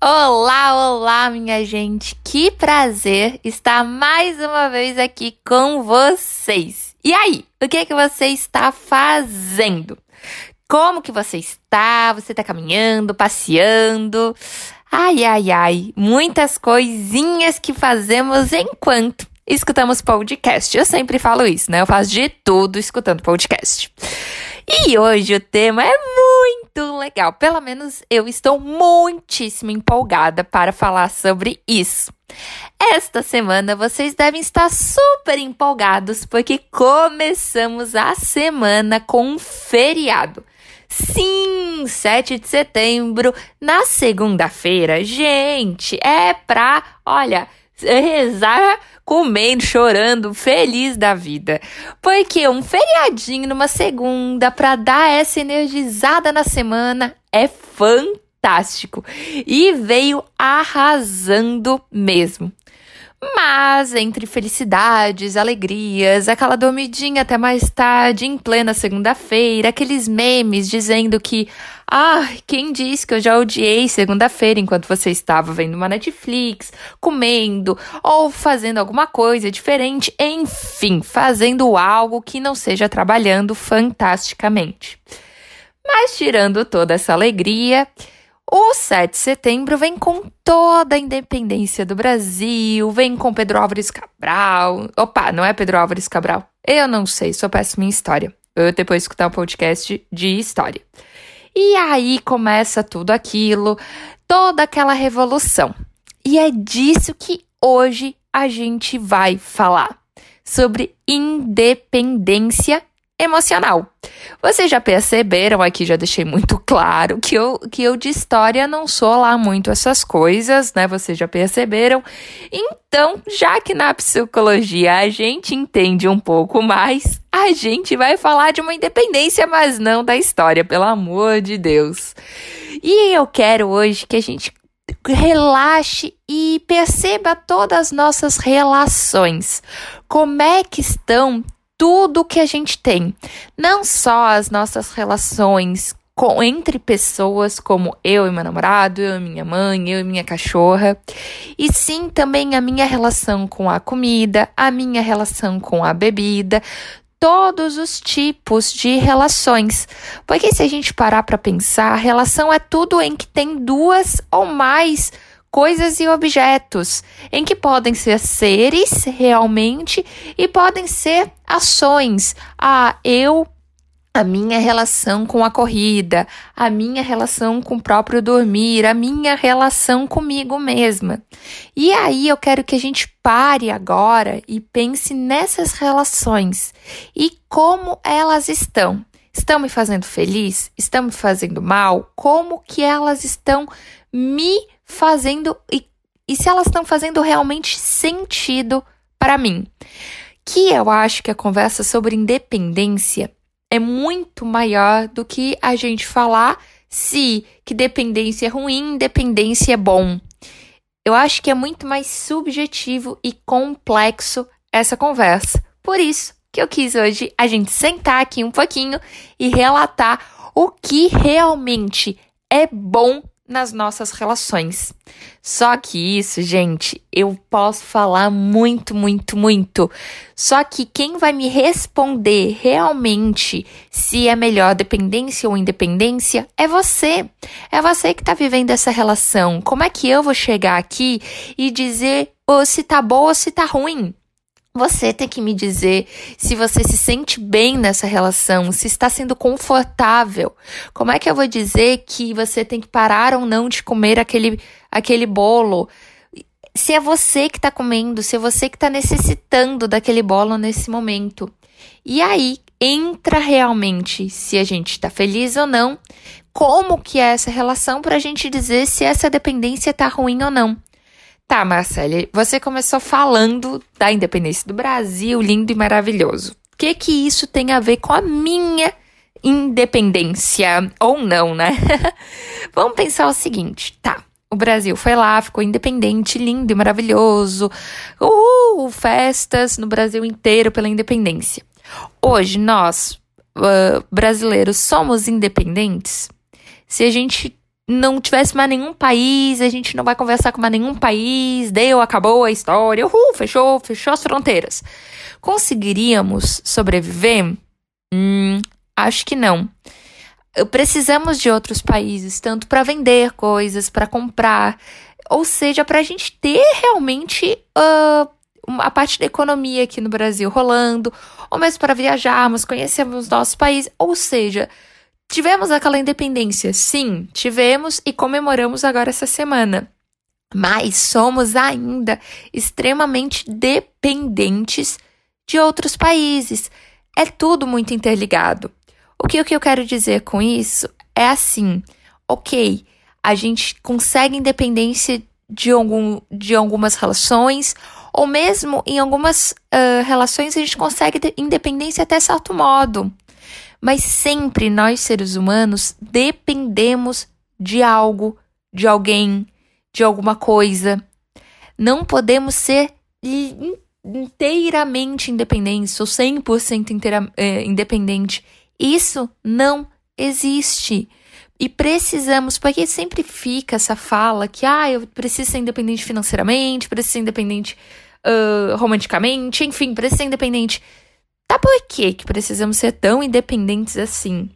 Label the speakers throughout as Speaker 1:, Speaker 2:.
Speaker 1: Olá, olá, minha gente! Que prazer estar mais uma vez aqui com vocês. E aí, o que é que você está fazendo? Como que você está? Você está caminhando, passeando? Ai, ai, ai, muitas coisinhas que fazemos enquanto escutamos podcast. Eu sempre falo isso, né? Eu faço de tudo escutando podcast. E hoje o tema é muito legal. Pelo menos eu estou muitíssimo empolgada para falar sobre isso. Esta semana vocês devem estar super empolgados porque começamos a semana com um feriado. Sim, 7 de setembro, na segunda-feira. Gente, é pra, olha, rezar comendo, chorando, feliz da vida. Porque um feriadinho numa segunda para dar essa energizada na semana é fantástico e veio arrasando mesmo. Mas entre felicidades, alegrias, aquela dormidinha até mais tarde, em plena segunda-feira, aqueles memes dizendo que, ah, quem disse que eu já odiei segunda-feira enquanto você estava vendo uma Netflix, comendo ou fazendo alguma coisa diferente, enfim, fazendo algo que não seja trabalhando fantasticamente. Mas tirando toda essa alegria, o 7 de setembro vem com toda a independência do Brasil, vem com Pedro Álvares Cabral. Opa, não é Pedro Álvares Cabral? Eu não sei, só peço minha história. Eu depois escutar um podcast de história. E aí começa tudo aquilo, toda aquela revolução. E é disso que hoje a gente vai falar. Sobre independência emocional. Vocês já perceberam aqui, já deixei muito claro que eu, que eu de história não sou lá muito essas coisas, né? Vocês já perceberam. Então, já que na psicologia a gente entende um pouco mais, a gente vai falar de uma independência, mas não da história, pelo amor de Deus. E eu quero hoje que a gente relaxe e perceba todas as nossas relações. Como é que estão tudo que a gente tem, não só as nossas relações com, entre pessoas, como eu e meu namorado, eu e minha mãe, eu e minha cachorra, e sim também a minha relação com a comida, a minha relação com a bebida, todos os tipos de relações. Porque se a gente parar para pensar, relação é tudo em que tem duas ou mais coisas e objetos, em que podem ser seres realmente e podem ser ações. Ah, eu a minha relação com a corrida, a minha relação com o próprio dormir, a minha relação comigo mesma. E aí eu quero que a gente pare agora e pense nessas relações e como elas estão. Estão me fazendo feliz? Estão me fazendo mal? Como que elas estão me fazendo e, e se elas estão fazendo realmente sentido para mim. Que eu acho que a conversa sobre independência é muito maior do que a gente falar se que dependência é ruim, independência é bom. Eu acho que é muito mais subjetivo e complexo essa conversa. Por isso que eu quis hoje a gente sentar aqui um pouquinho e relatar o que realmente é bom nas nossas relações. Só que isso, gente, eu posso falar muito, muito, muito. Só que quem vai me responder realmente se é melhor dependência ou independência é você. É você que tá vivendo essa relação. Como é que eu vou chegar aqui e dizer ou se tá boa ou se tá ruim? Você tem que me dizer se você se sente bem nessa relação, se está sendo confortável. Como é que eu vou dizer que você tem que parar ou não de comer aquele, aquele bolo? Se é você que está comendo, se é você que está necessitando daquele bolo nesse momento. E aí entra realmente se a gente está feliz ou não, como que é essa relação para a gente dizer se essa dependência está ruim ou não. Tá, Marcele, você começou falando da independência do Brasil, lindo e maravilhoso. O que que isso tem a ver com a minha independência ou não, né? Vamos pensar o seguinte, tá? O Brasil foi lá, ficou independente, lindo e maravilhoso. Uh, festas no Brasil inteiro pela independência. Hoje nós, uh, brasileiros, somos independentes? Se a gente não tivesse mais nenhum país, a gente não vai conversar com mais nenhum país, deu, acabou a história, uhul, fechou, fechou as fronteiras. Conseguiríamos sobreviver? Hum, acho que não. Precisamos de outros países, tanto para vender coisas, para comprar, ou seja, para a gente ter realmente uh, a parte da economia aqui no Brasil rolando, ou mesmo para viajarmos, conhecermos nosso país, ou seja, tivemos aquela independência, sim, tivemos e comemoramos agora essa semana. Mas somos ainda extremamente dependentes de outros países. É tudo muito interligado. O que, o que eu quero dizer com isso é assim: ok, a gente consegue independência de, algum, de algumas relações, ou mesmo em algumas uh, relações a gente consegue independência até certo modo. Mas sempre nós, seres humanos, dependemos de algo, de alguém, de alguma coisa. Não podemos ser inteiramente independentes ou 100% inteira, é, independente. Isso não existe. E precisamos, porque sempre fica essa fala que, ah, eu preciso ser independente financeiramente, preciso ser independente uh, romanticamente, enfim, preciso ser independente. Tá por que que precisamos ser tão independentes assim?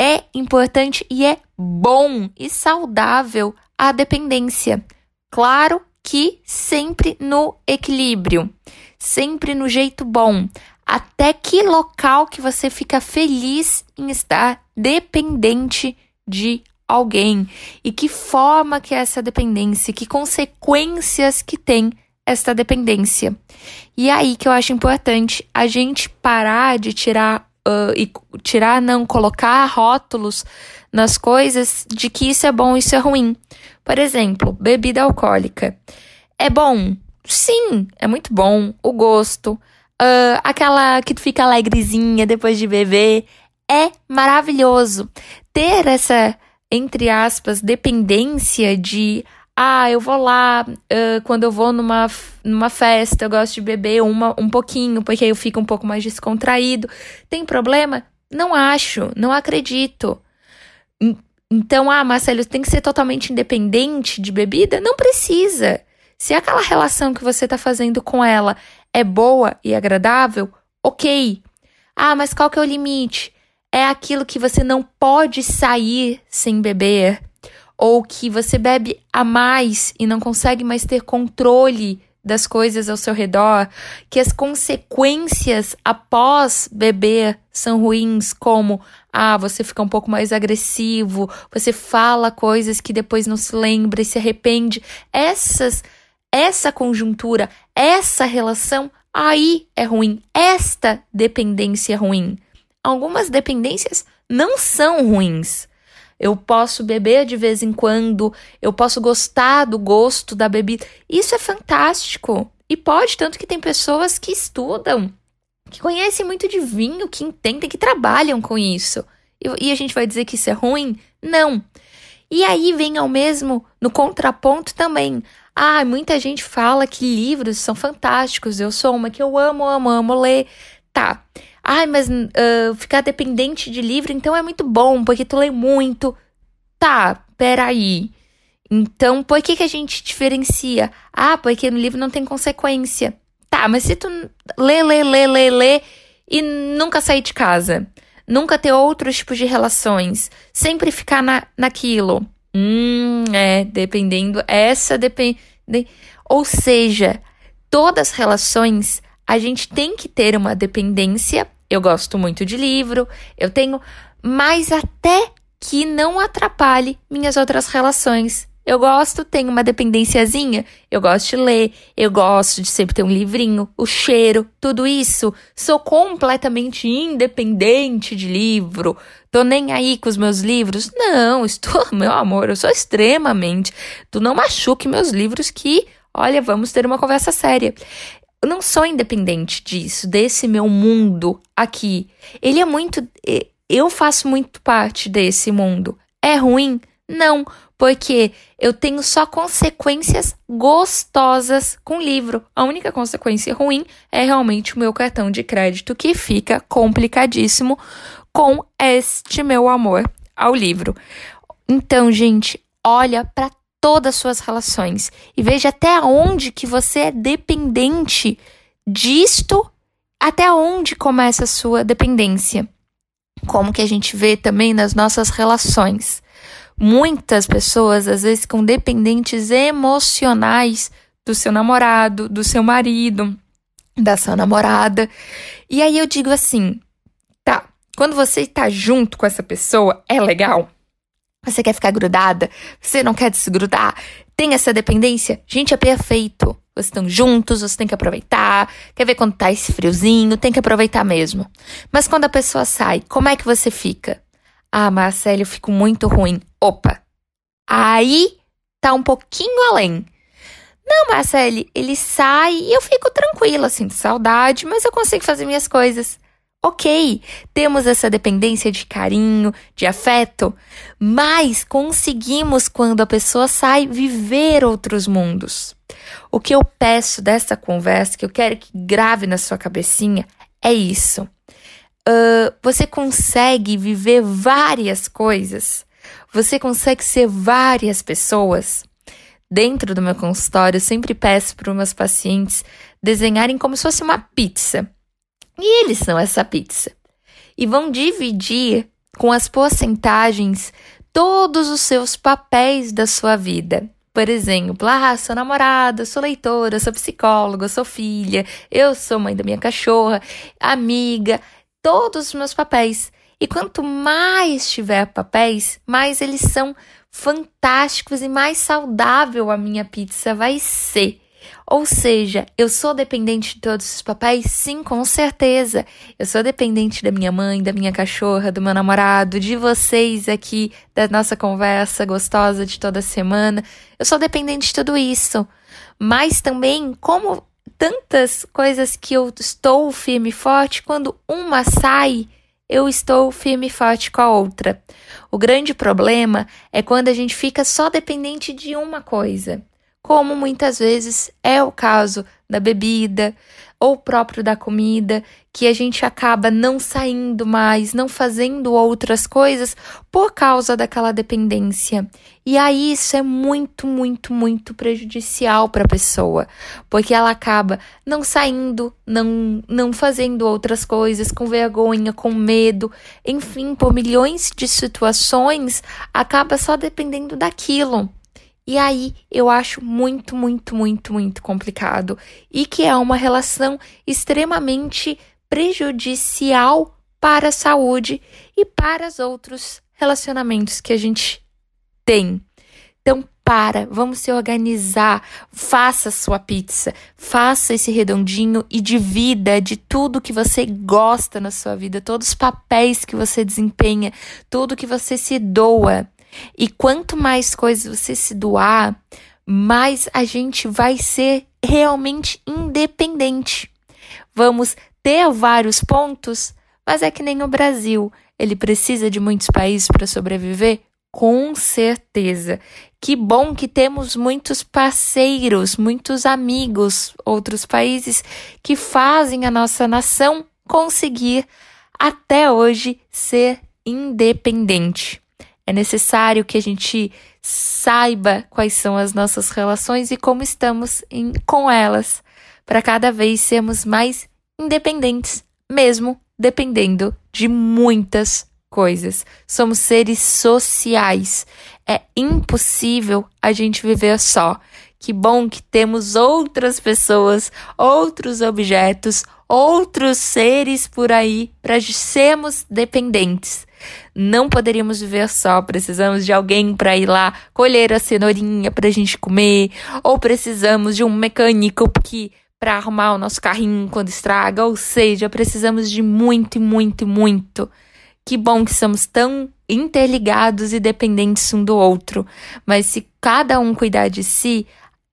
Speaker 1: É importante e é bom e saudável a dependência. Claro que sempre no equilíbrio, sempre no jeito bom. Até que local que você fica feliz em estar dependente de alguém e que forma que é essa dependência, que consequências que tem esta dependência. E é aí que eu acho importante a gente parar de tirar uh, e tirar não colocar rótulos nas coisas de que isso é bom, isso é ruim. Por exemplo, bebida alcoólica. É bom? Sim, é muito bom. O gosto, uh, aquela que fica alegrezinha depois de beber, é maravilhoso. Ter essa, entre aspas, dependência de ah, eu vou lá uh, quando eu vou numa, numa festa, eu gosto de beber uma, um pouquinho, porque aí eu fico um pouco mais descontraído. Tem problema? Não acho, não acredito. Então, ah, Marcelo, tem que ser totalmente independente de bebida? Não precisa. Se aquela relação que você está fazendo com ela é boa e agradável, ok. Ah, mas qual que é o limite? É aquilo que você não pode sair sem beber, ou que você bebe a mais e não consegue mais ter controle das coisas ao seu redor, que as consequências após beber são ruins, como ah, você fica um pouco mais agressivo, você fala coisas que depois não se lembra e se arrepende. Essas essa conjuntura, essa relação aí é ruim. Esta dependência é ruim. Algumas dependências não são ruins. Eu posso beber de vez em quando, eu posso gostar do gosto da bebida. Isso é fantástico. E pode, tanto que tem pessoas que estudam, que conhecem muito de vinho, que entendem, que trabalham com isso. E, e a gente vai dizer que isso é ruim? Não. E aí vem ao mesmo, no contraponto também. Ah, muita gente fala que livros são fantásticos. Eu sou uma que eu amo, amo, amo ler. Tá. Ai, mas uh, ficar dependente de livro então é muito bom, porque tu lê muito. Tá, peraí. Então, por que, que a gente diferencia? Ah, porque no livro não tem consequência. Tá, mas se tu lê, lê, lê, lê, lê e nunca sair de casa, nunca ter outros tipos de relações, sempre ficar na, naquilo. Hum, é, dependendo. Essa depende. Ou seja, todas as relações a gente tem que ter uma dependência eu gosto muito de livro, eu tenho, mas até que não atrapalhe minhas outras relações. Eu gosto, tenho uma dependênciazinha, eu gosto de ler, eu gosto de sempre ter um livrinho, o cheiro, tudo isso. Sou completamente independente de livro. Tô nem aí com os meus livros. Não, estou, meu amor, eu sou extremamente. Tu não machuque meus livros que, olha, vamos ter uma conversa séria eu não sou independente disso, desse meu mundo aqui. Ele é muito. Eu faço muito parte desse mundo. É ruim? Não, porque eu tenho só consequências gostosas com o livro. A única consequência ruim é realmente o meu cartão de crédito que fica complicadíssimo com este meu amor ao livro. Então, gente, olha para todas as suas relações e veja até onde que você é dependente disto, até onde começa a sua dependência. Como que a gente vê também nas nossas relações. Muitas pessoas às vezes ficam dependentes emocionais do seu namorado, do seu marido, da sua namorada. E aí eu digo assim: tá, quando você está junto com essa pessoa, é legal? Você quer ficar grudada? Você não quer desgrudar? Tem essa dependência? Gente, é perfeito. Vocês estão juntos, você tem que aproveitar. Quer ver quando tá esse friozinho? Tem que aproveitar mesmo. Mas quando a pessoa sai, como é que você fica? Ah, Marcelo, eu fico muito ruim. Opa! Aí tá um pouquinho além. Não, Marcele, ele sai e eu fico tranquila, sinto saudade, mas eu consigo fazer minhas coisas. Ok, temos essa dependência de carinho, de afeto, mas conseguimos, quando a pessoa sai, viver outros mundos. O que eu peço dessa conversa, que eu quero que grave na sua cabecinha, é isso. Uh, você consegue viver várias coisas, você consegue ser várias pessoas. Dentro do meu consultório, eu sempre peço para meus pacientes desenharem como se fosse uma pizza. E eles são essa pizza. E vão dividir com as porcentagens todos os seus papéis da sua vida. Por exemplo, ah, sou namorada, sou leitora, sou psicóloga, sou filha, eu sou mãe da minha cachorra, amiga, todos os meus papéis. E quanto mais tiver papéis, mais eles são fantásticos e mais saudável a minha pizza vai ser. Ou seja, eu sou dependente de todos os papéis? Sim, com certeza. Eu sou dependente da minha mãe, da minha cachorra, do meu namorado, de vocês aqui, da nossa conversa gostosa de toda semana. Eu sou dependente de tudo isso. Mas também, como tantas coisas que eu estou firme e forte, quando uma sai, eu estou firme e forte com a outra. O grande problema é quando a gente fica só dependente de uma coisa como muitas vezes é o caso da bebida ou próprio da comida, que a gente acaba não saindo mais, não fazendo outras coisas por causa daquela dependência. E aí isso é muito, muito, muito prejudicial para a pessoa, porque ela acaba não saindo, não, não fazendo outras coisas, com vergonha, com medo, enfim, por milhões de situações, acaba só dependendo daquilo. E aí eu acho muito, muito, muito, muito complicado e que é uma relação extremamente prejudicial para a saúde e para os outros relacionamentos que a gente tem. Então, para, vamos se organizar, faça sua pizza, faça esse redondinho e divida de tudo que você gosta na sua vida, todos os papéis que você desempenha, tudo que você se doa. E quanto mais coisas você se doar, mais a gente vai ser realmente independente. Vamos ter vários pontos, mas é que nem o Brasil. Ele precisa de muitos países para sobreviver? Com certeza. Que bom que temos muitos parceiros, muitos amigos, outros países que fazem a nossa nação conseguir até hoje ser independente. É necessário que a gente saiba quais são as nossas relações e como estamos em, com elas, para cada vez sermos mais independentes, mesmo dependendo de muitas coisas. Somos seres sociais. É impossível a gente viver só. Que bom que temos outras pessoas, outros objetos, outros seres por aí para sermos dependentes. Não poderíamos viver só, precisamos de alguém para ir lá colher a cenourinha para a gente comer, ou precisamos de um mecânico que para arrumar o nosso carrinho quando estraga, ou seja, precisamos de muito, muito, muito. Que bom que somos tão interligados e dependentes um do outro, mas se cada um cuidar de si,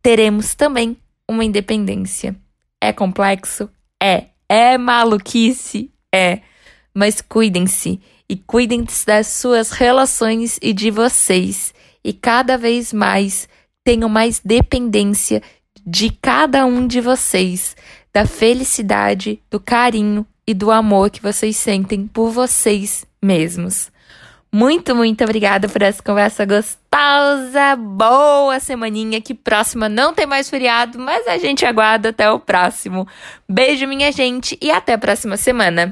Speaker 1: teremos também uma independência. É complexo? É. É maluquice? É. Mas cuidem-se e cuidem das suas relações e de vocês. E cada vez mais tenham mais dependência de cada um de vocês, da felicidade, do carinho e do amor que vocês sentem por vocês mesmos. Muito, muito obrigada por essa conversa gostosa. Boa semaninha. Que próxima não tem mais feriado, mas a gente aguarda até o próximo. Beijo, minha gente, e até a próxima semana.